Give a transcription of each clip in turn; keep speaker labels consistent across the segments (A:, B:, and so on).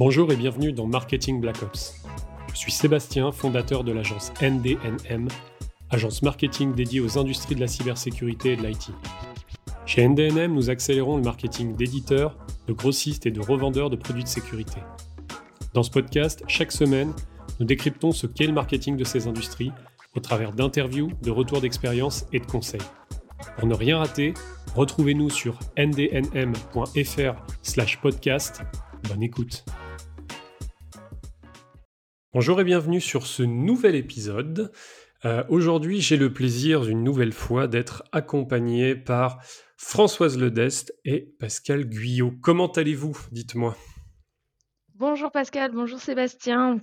A: Bonjour et bienvenue dans Marketing Black Ops. Je suis Sébastien, fondateur de l'agence NDNM, agence marketing dédiée aux industries de la cybersécurité et de l'IT. Chez NDNM, nous accélérons le marketing d'éditeurs, de grossistes et de revendeurs de produits de sécurité. Dans ce podcast, chaque semaine, nous décryptons ce qu'est le marketing de ces industries au travers d'interviews, de retours d'expérience et de conseils. Pour ne rien rater, retrouvez-nous sur ndnm.fr/podcast. Bonne écoute. Bonjour et bienvenue sur ce nouvel épisode. Euh, aujourd'hui, j'ai le plaisir une nouvelle fois d'être accompagné par Françoise Ledest et Pascal Guyot. Comment allez-vous Dites-moi?
B: Bonjour Pascal, bonjour Sébastien.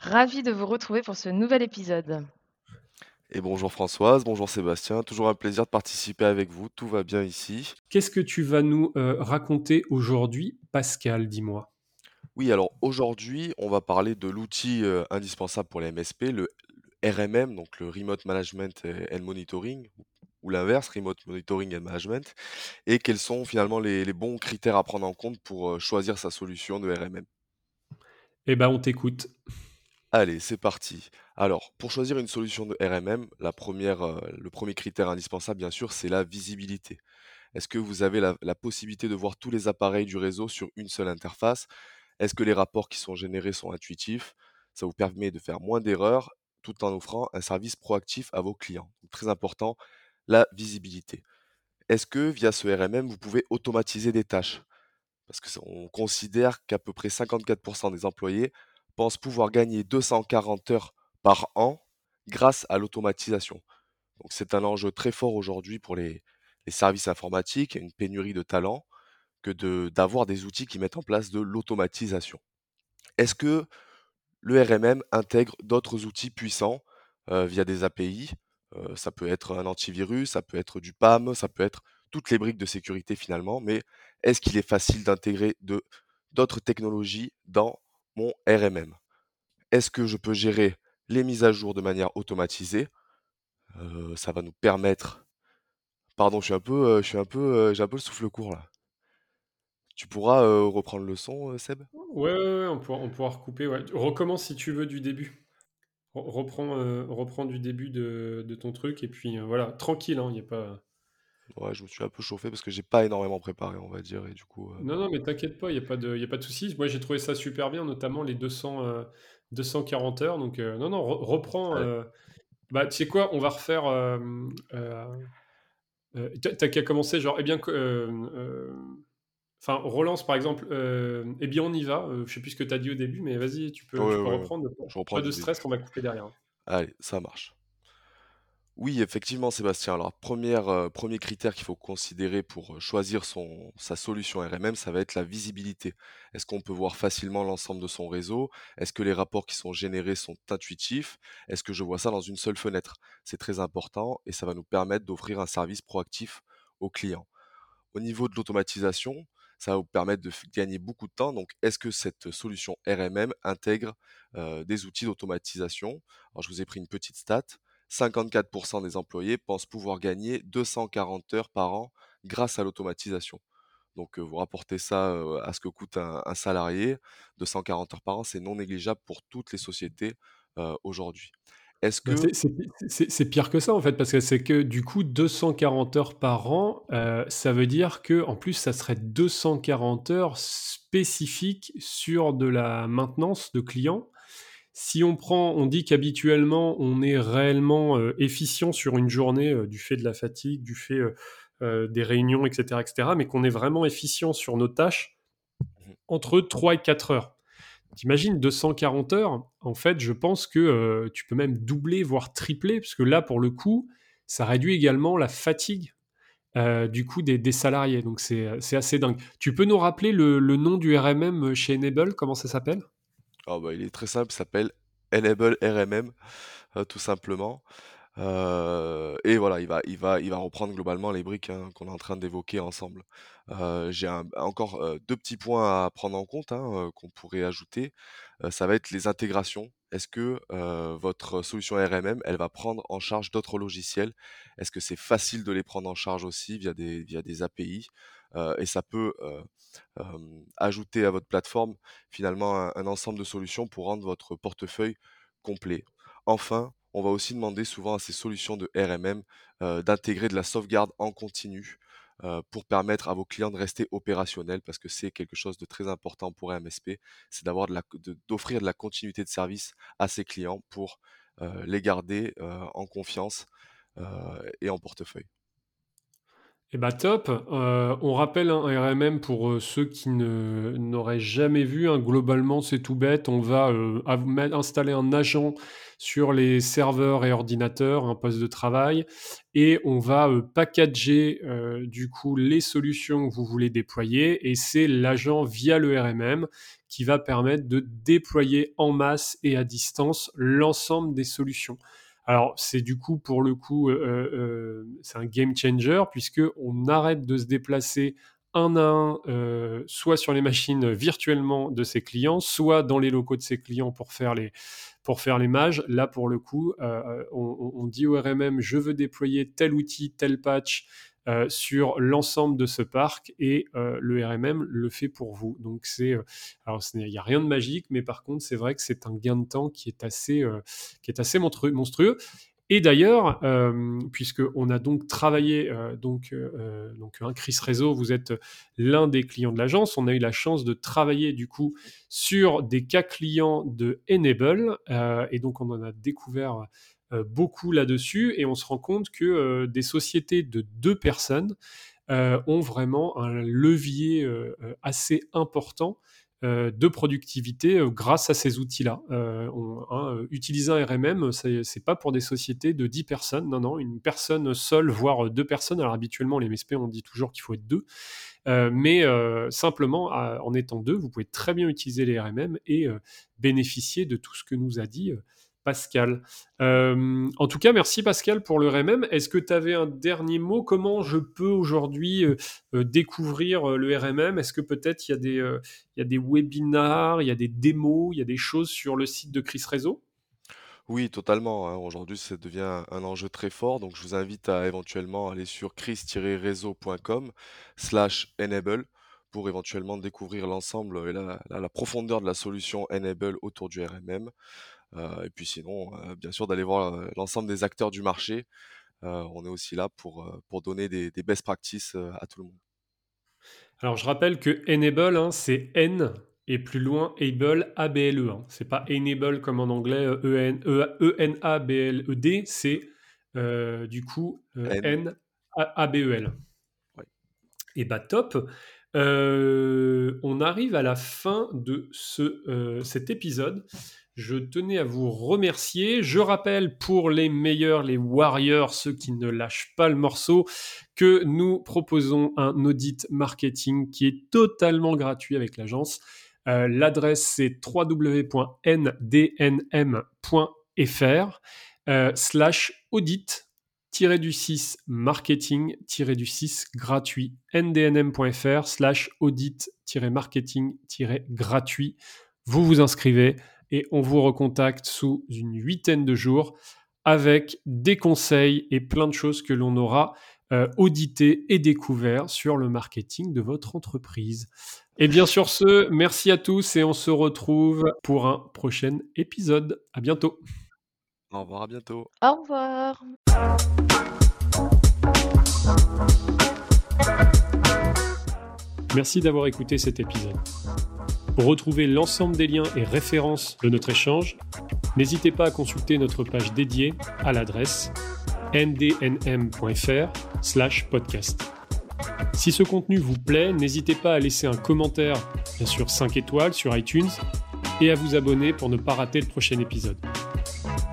B: Ravi de vous retrouver pour ce nouvel épisode.
C: Et bonjour Françoise, bonjour Sébastien, toujours un plaisir de participer avec vous, tout va bien ici.
A: Qu'est-ce que tu vas nous euh, raconter aujourd'hui, Pascal, dis-moi?
C: Oui, alors aujourd'hui, on va parler de l'outil euh, indispensable pour les MSP, le, RMM, donc le Remote Management and Monitoring, ou l'inverse, Remote Monitoring and Management, et quels sont finalement les, les bons critères à prendre en compte pour euh, choisir sa solution de RMM.
A: Eh ben, on t'écoute.
C: Allez, c'est parti. Alors, pour choisir une solution de RMM, la première, euh, le premier critère indispensable, bien sûr, c'est la visibilité. Est-ce que vous avez la, la possibilité de voir tous les appareils du réseau sur une seule interface? Est-ce que les rapports qui sont générés sont intuitifs? Ça vous permet de faire moins d'erreurs tout en offrant un service proactif à vos clients. Très important, la visibilité. Est-ce que via ce RMM, vous pouvez automatiser des tâches? Parce qu'on considère qu'à peu près 54% des employés pense pouvoir gagner 240 heures par an grâce à l'automatisation. Donc c'est un enjeu très fort aujourd'hui pour les, services informatiques, une pénurie de talents, que d'avoir des outils qui mettent en place de l'automatisation. Est-ce que le RMM intègre d'autres outils puissants euh, via des API euh, Ça peut être un antivirus, ça peut être du PAM, ça peut être toutes les briques de sécurité finalement, mais est-ce qu'il est facile d'intégrer d'autres technologies dans mon RMM. Est-ce que je peux gérer les mises à jour de manière automatisée? Euh, Ça va nous permettre. Pardon, je suis un peu, je un peu, j'ai un peu le souffle court là. Tu pourras reprendre le son, Seb?
A: Ouais, ouais, on pourra, on pourra recouper. Ouais. Recommence si tu veux du début. Reprends, reprends du début de, de, ton truc et puis voilà, tranquille, il hein, n'y a pas.
C: Ouais, je me suis un peu chauffé parce que j'ai pas énormément préparé, on va dire, et du coup.
A: Non, non, mais t'inquiète pas, il y a pas de, y a pas de souci. Moi, j'ai trouvé ça super bien, notamment les 200, 240 euh, heures. Donc, non, non, reprends. bah, tu sais quoi, on va refaire. T'as qu'à commencer, genre, eh bien, enfin, relance par exemple. eh bien, on y va. je sais plus ce que t'as dit au début, mais vas-y, tu peux, reprendre. Je reprends pas de stress, on va couper derrière.
C: Allez, ça marche. Oui, effectivement, Sébastien. Alors, première, euh, premier critère qu'il faut considérer pour euh, choisir son, sa solution RMM, ça va être la visibilité. Est-ce qu'on peut voir facilement l'ensemble de son réseau? Est-ce que les rapports qui sont générés sont intuitifs? Est-ce que je vois ça dans une seule fenêtre? C'est très important et ça va nous permettre d'offrir un service proactif aux clients. Au niveau de l'automatisation, ça va vous permettre de gagner beaucoup de temps. Donc, est-ce que cette solution RMM intègre des outils d'automatisation? Alors, je vous ai pris une petite stat. 54% des employés pensent pouvoir gagner 240 heures par an grâce à l'automatisation. Donc vous rapportez ça à ce que coûte un, salarié, 240 heures par an, c'est non négligeable pour toutes les sociétés aujourd'hui.
A: Est-ce que c'est pire que ça en fait parce que c'est que du coup 240 heures par an, ça veut dire que en plus ça serait 240 heures spécifiques sur de la maintenance de clients si on prend, on dit qu'habituellement on est réellement euh, efficient sur une journée euh, du fait de la fatigue, du fait euh, des réunions, etc., etc., mais qu'on est vraiment efficient sur nos tâches mmh entre 3 et 4 heures. T'imagines 240 heures, en fait, je pense que tu peux même doubler, voire tripler, parce que là, pour le coup, ça réduit également la fatigue du coup des, salariés. Donc c'est assez dingue. Tu peux nous rappeler le nom du RMM chez Enable, comment ça s'appelle?
C: Ah bah, il est très simple, il s'appelle Enable RMM, euh, tout simplement. Euh, et voilà, il va, il va, il va reprendre globalement les briques hein, qu'on est en train d'évoquer ensemble. Euh, j'ai encore deux petits points à prendre en compte hein, qu'on pourrait ajouter. ça va être les intégrations. Est-ce que votre solution RMM, elle va prendre en charge d'autres logiciels? Est-ce que c'est facile de les prendre en charge aussi via des, via des API et ça peut ajouter à votre plateforme finalement un, ensemble de solutions pour rendre votre portefeuille complet. Enfin, on va aussi demander souvent à ces solutions de RMM d'intégrer de la sauvegarde en continu pour permettre à vos clients de rester opérationnels parce que c'est quelque chose de très important pour un MSP, c'est d'avoir d'offrir de, la continuité de service à ses clients pour les garder en confiance et en portefeuille.
A: Eh bah top. Euh, on rappelle un RMM pour euh, ceux qui n'auraient jamais vu. Hein. Globalement, c'est tout bête. On va euh, installer un agent sur les serveurs et ordinateurs, un poste de travail, et on va packager du coup les solutions que vous voulez déployer. Et c'est l'agent via le RMM qui va permettre de déployer en masse et à distance l'ensemble des solutions. Alors, c'est du coup, pour le coup, euh, euh, c'est un game changer, puisque on arrête de se déplacer un à un, euh, soit sur les machines virtuellement de ses clients, soit dans les locaux de ses clients pour faire les, pour faire les mages. Là, pour le coup, on, on, dit au RMM, je veux déployer tel outil, tel patch, euh, sur l'ensemble de ce parc et euh, le RMM le fait pour vous. Donc c'est euh, alors il n'y a rien de magique, mais par contre c'est vrai que c'est un gain de temps qui est assez qui est assez monstrueux. Et d'ailleurs, puisqu'on a donc travaillé, donc, donc un Chris Réseau, vous êtes l'un des clients de l'agence, on a eu la chance de travailler du coup sur des cas clients de Enable, et donc on en a découvert euh, beaucoup là-dessus. Et on se rend compte que euh, des sociétés de deux personnes euh, ont vraiment un levier assez important de productivité grâce à ces outils-là. Hein, utiliser un RMM, c'est pas pour des sociétés de 10 personnes, non, non, une personne seule, voire deux personnes. Alors habituellement, les MSP, on dit toujours qu'il faut être deux. mais simplement, en étant deux, vous pouvez très bien utiliser les RMM et bénéficier de tout ce que nous a dit Pascal. Euh, en tout cas, merci Pascal pour le RMM. Est-ce que tu avais un dernier mot? Comment je peux aujourd'hui euh, euh, découvrir le RMM Est-ce que peut-être il y, a des, il y a des webinars, il y a des démos, il y a des choses sur le site de Chris Réseau?
C: Oui, totalement. Hein. Aujourd'hui, ça devient un enjeu très fort. Donc, je vous invite à éventuellement aller sur chris-réseau.com slash enable pour éventuellement découvrir l'ensemble et la, profondeur de la solution Enable autour du RMM. Euh, et puis sinon, euh, bien sûr, d'aller voir euh, l'ensemble des acteurs du marché. on est aussi là pour, pour donner des, best practices à tout le monde.
A: Alors, je rappelle que Enable, hein, c'est N et plus loin Able A-B-L-E. Hein. C'est pas Enable comme en anglais E-N-A-B-L-E-D, c'est du coup N-A-B-E-L. Et bah top. on arrive à la fin de ce, cet épisode. Je tenais à vous remercier. Je rappelle pour les meilleurs, les warriors, ceux qui ne lâchent pas le morceau, que nous proposons un audit marketing qui est totalement gratuit avec l'agence. Euh, l'adresse c'est www.ndnm.fr euh, slash audit du 6 marketing du 6 gratuit ndnm.fr slash audit marketing gratuit vous vous inscrivez et on vous recontacte sous une huitaine de jours avec des conseils et plein de choses que l'on aura euh, auditées et découvert sur le marketing de votre entreprise. Et bien sur ce, merci à tous et on se retrouve pour un prochain épisode. À bientôt.
C: Au revoir, à bientôt.
B: Au revoir.
A: Merci d'avoir écouté cet épisode. Pour retrouver l'ensemble des liens et références de notre échange, n'hésitez pas à consulter notre page dédiée à l'adresse ndnm.fr/podcast. Si ce contenu vous plaît, n'hésitez pas à laisser un commentaire, bien sûr 5 étoiles sur iTunes, et à vous abonner pour ne pas rater le prochain épisode.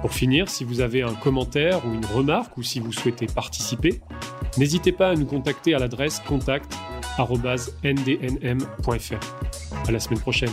A: Pour finir, si vous avez un commentaire ou une remarque ou si vous souhaitez participer, n'hésitez pas à nous contacter à l'adresse contact ndnm.fr. À la semaine prochaine.